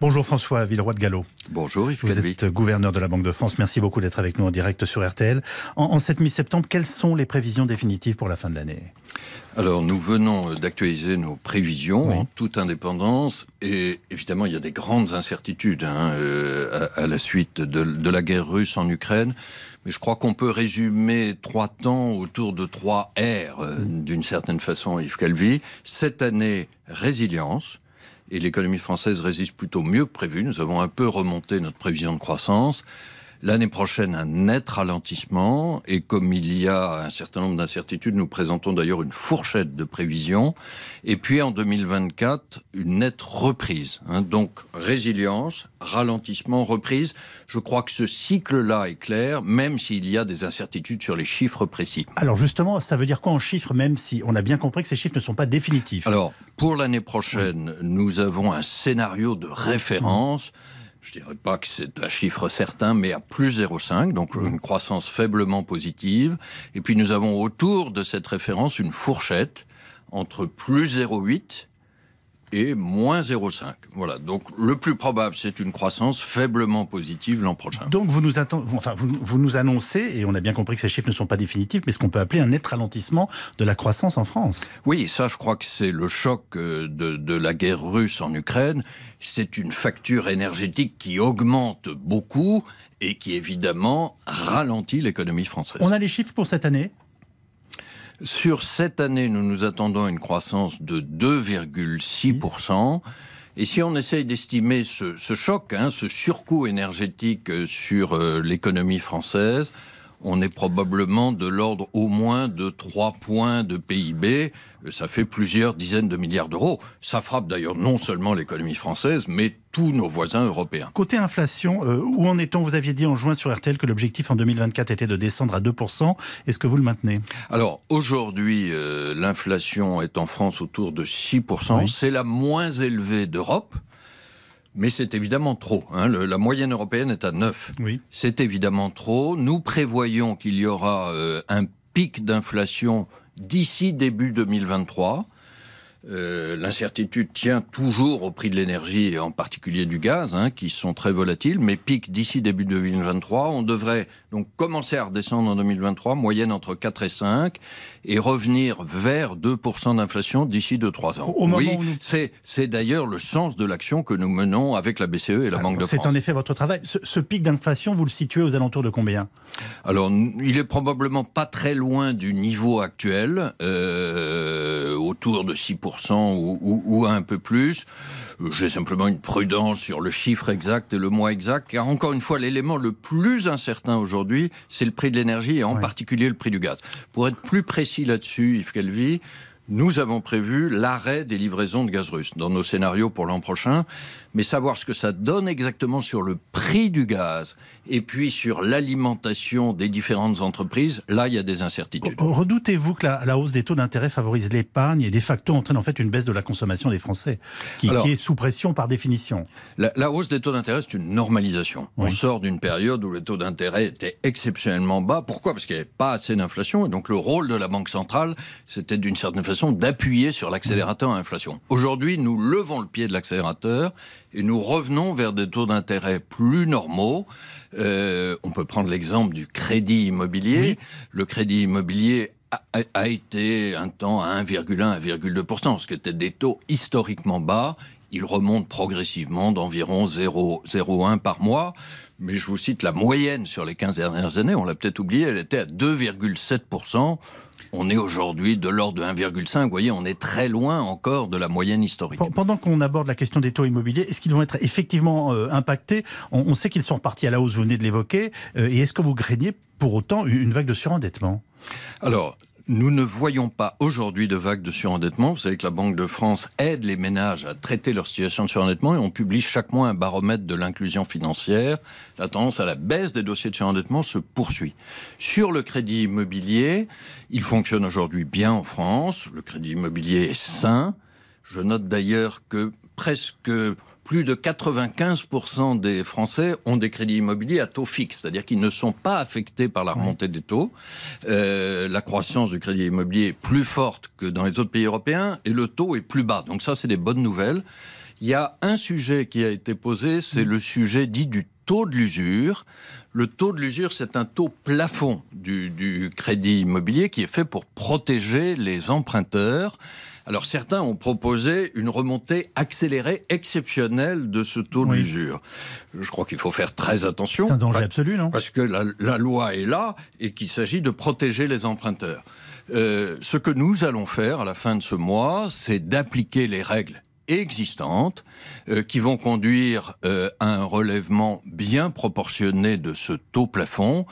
Bonjour François Villeroy de Gallo. Bonjour Yves Vous êtes gouverneur de la Banque de France. Merci beaucoup d'être avec nous en direct sur RTL. En, en cette mi-septembre, quelles sont les prévisions définitives pour la fin de l'année? Alors nous venons d'actualiser nos prévisions Oui. en toute indépendance et évidemment il y a des grandes incertitudes hein, euh, à, à la suite de, de la guerre russe en Ukraine. Mais je crois qu'on peut résumer trois temps autour de trois R euh, d'une certaine façon, Yves Calvi. Cette année, résilience. Et l'économie française résiste plutôt mieux que prévu. Nous avons un peu remonté notre prévision de croissance. L'année prochaine, un net ralentissement. Et comme il y a un certain nombre d'incertitudes, nous présentons d'ailleurs une fourchette de prévisions. Et puis en 2024, une nette reprise. hein. Donc résilience, ralentissement, reprise. Je crois que ce cycle-là est clair, même s'il y a des incertitudes sur les chiffres précis. Alors justement, ça veut dire quoi en chiffres, même si on a bien compris que ces chiffres ne sont pas définitifs? Alors, pour l'année prochaine, nous avons un scénario de référence. Je dirais pas que c'est un chiffre certain, mais à plus 0,5, donc une croissance faiblement positive. Et puis nous avons autour de cette référence une fourchette entre plus 0,8 et moins 0,5. Voilà. Donc le plus probable, c'est une croissance faiblement positive l'an prochain. Donc vous nous, enfin, vous, vous nous annoncez, et on a bien compris que ces chiffres ne sont pas définitifs, mais ce qu'on peut appeler un net ralentissement de la croissance en France. Oui, ça, je crois que c'est le choc euh, de, de la guerre russe en Ukraine. C'est une facture énergétique qui augmente beaucoup et qui, évidemment, ralentit l'économie française. On a les chiffres pour cette année Sur cette année, nous nous attendons à une croissance de 2,6%. Et si on essaye d'estimer ce, choc, hein, ce surcoût énergétique euh, sur euh, l'économie française, on est probablement de l'ordre au moins de 3 points de PIB. Ça fait plusieurs dizaines de milliards d'euros. Ça frappe d'ailleurs non seulement l'économie française, mais tous nos voisins européens. Côté inflation, euh, où en est-on Vous aviez dit en juin sur RTL que l'objectif en 2024 était de descendre à 2%. Est-ce que vous le maintenez? Alors aujourd'hui, euh, l'inflation est en France autour de 6%. Oui. C'est la moins élevée d'Europe, mais c'est évidemment trop. hein. Le- la moyenne européenne est à 9. Oui. C'est évidemment trop. Nous prévoyons qu'il y aura euh, un pic d'inflation d'ici début 2023. Euh, L'incertitude tient toujours au prix de l'énergie et en particulier du gaz, hein, qui sont très volatiles, mais pic d'ici début 2023. On devrait donc commencer à redescendre en 2023, moyenne entre 4 et 5, et revenir vers 2% d'inflation d'ici 2-3 ans. Au- oui, nous- c'est c'est d'ailleurs le sens de l'action que nous menons avec la BCE et la Banque de C'est France. en effet votre travail. Ce, ce pic d'inflation, vous le situez aux alentours de combien? Alors, il est probablement pas très loin du niveau actuel, euh, autour de 6% ou, ou- ou un peu plus. Euh, J'ai simplement une prudence sur le chiffre exact et le mois exact, car encore une fois, l'élément le plus incertain aujourd'hui, c'est le prix de l'énergie et en particulier le prix du gaz. Pour être plus précis là-dessus, Yves Calvi, nous avons prévu l'arrêt des livraisons de gaz russe dans nos scénarios pour l'an prochain, mais savoir ce que ça donne exactement sur le prix du gaz et puis sur l'alimentation des différentes entreprises, là, il y a des incertitudes. Redoutez-vous que la, la hausse des taux d'intérêt favorise l'épargne et de facto entraîne en fait une baisse de la consommation des Français, qui, Alors- qui est sous pression par définition La, la hausse des taux d'intérêt, c'est une normalisation. On Oui. sort d'une période où les taux d'intérêt étaient exceptionnellement bas. Pourquoi? Parce qu'il n'y avait pas assez d'inflation. Et donc le rôle de la Banque centrale, c'était d'une certaine façon d'appuyer sur l'accélérateur à inflation. Aujourd'hui, nous levons le pied de l'accélérateur et nous revenons vers des taux d'intérêt plus normaux. Euh, on peut prendre l'exemple du crédit immobilier. Le crédit immobilier a, a- a été un temps à 1,1, 1,2%, ce qui était des taux historiquement bas. Il remonte progressivement d'environ 0,01 par mois. Mais je vous cite la moyenne sur les 15 dernières années, on l'a peut-être oublié, elle était à 2,7%. On est aujourd'hui de l'ordre de 1,5. Vous voyez, on est très loin encore de la moyenne historique. Pen- Pendant qu'on aborde la question des taux immobiliers, est-ce qu'ils vont être effectivement euh, impactés? On, on sait qu'ils sont repartis à la hausse, vous venez de l'évoquer, euh, et est-ce que vous craignez pour autant une vague de surendettement? Alors, nous ne voyons pas aujourd'hui de vague de surendettement. Vous savez que la Banque de France aide les ménages à traiter leur situation de surendettement et on publie chaque mois un baromètre de l'inclusion financière. La tendance à la baisse des dossiers de surendettement se poursuit. Sur le crédit immobilier, il fonctionne aujourd'hui bien en France. Le crédit immobilier est sain. Je note d'ailleurs que presque plus de 95% des Français ont des crédits immobiliers à taux fixe, c'est-à-dire qu'ils ne sont pas affectés par la remontée des taux. Euh, la croissance du crédit immobilier est plus forte que dans les autres pays européens et le taux est plus bas. Donc ça, c'est des bonnes nouvelles. Il y a un sujet qui a été posé, c'est le sujet dit du taux de l'usure. Le taux de l'usure, c'est un taux plafond du, du, crédit immobilier qui est fait pour protéger les emprunteurs. Alors certains ont proposé une remontée accélérée, exceptionnelle de ce taux Oui. d'usure. Je crois qu'il faut faire très attention. C'est un danger Parce- absolu, non? parce que la, la loi est là et qu'il s'agit de protéger les emprunteurs. Euh, ce que nous allons faire à la fin de ce mois, c'est d'appliquer les règles existantes euh, qui vont conduire euh, à un relèvement bien proportionné de ce taux plafond.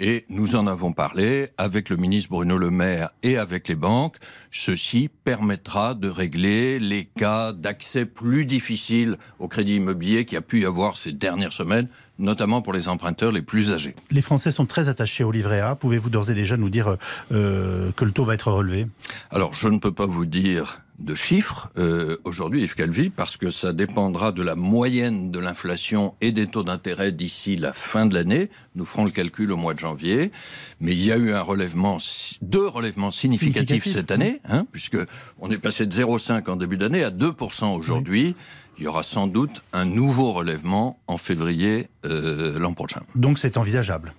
Et nous en avons parlé avec le ministre Bruno Le Maire et avec les banques. Ceci permettra de régler les cas d'accès plus difficiles au crédit immobilier qui a pu y avoir ces dernières semaines, notamment pour les emprunteurs les plus âgés. Les Français sont très attachés au livret A. Pouvez-vous d'ores et déjà nous dire euh, que le taux va être relevé? Alors, je ne peux pas vous dire de chiffres euh, aujourd'hui, Yves Calvi, parce que ça dépendra de la moyenne de l'inflation et des taux d'intérêt d'ici la fin de l'année. Nous ferons le calcul au mois de janvier. Mais il y a eu un relèvement, deux relèvements significatifs Significatif, cette année, hein, puisque on est passé de 0,5 en début d'année à 2% aujourd'hui. Il y aura sans doute un nouveau relèvement en février euh, l'an prochain. Donc c'est envisageable.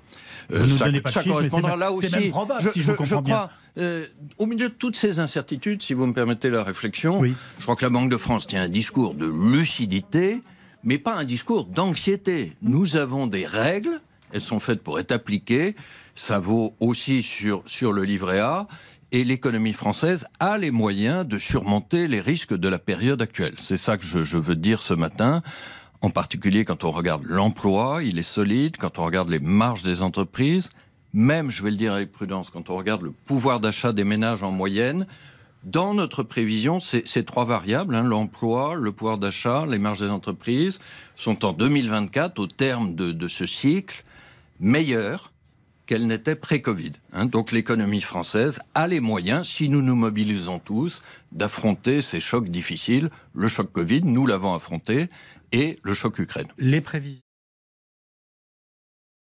Euh, ça, pas ça chiffres, mais correspondra là aussi. même probable, si je comprends bien. crois, euh, au milieu de toutes ces incertitudes, si vous me permettez la réflexion, Oui. je crois que la Banque de France tient un discours de lucidité, mais pas un discours d'anxiété. Nous avons des règles, elles sont faites pour être appliquées. Ça vaut aussi sur, sur le livret A. Et l'économie française a les moyens de surmonter les risques de la période actuelle. C'est ça que je, veux dire ce matin. En particulier quand on regarde l'emploi, il est solide. Quand on regarde les marges des entreprises, même, je vais le dire avec prudence, quand on regarde le pouvoir d'achat des ménages en moyenne, dans notre prévision, ces, trois variables, hein, l'emploi, le pouvoir d'achat, les marges des entreprises, sont en 2024, au terme de ce cycle, meilleures qu'elles n'étaient pré-Covid. hein. Donc l'économie française a les moyens, si nous nous mobilisons tous, d'affronter ces chocs difficiles. Le choc Covid, nous l'avons affronté, et le choc Ukraine. Les prévisions.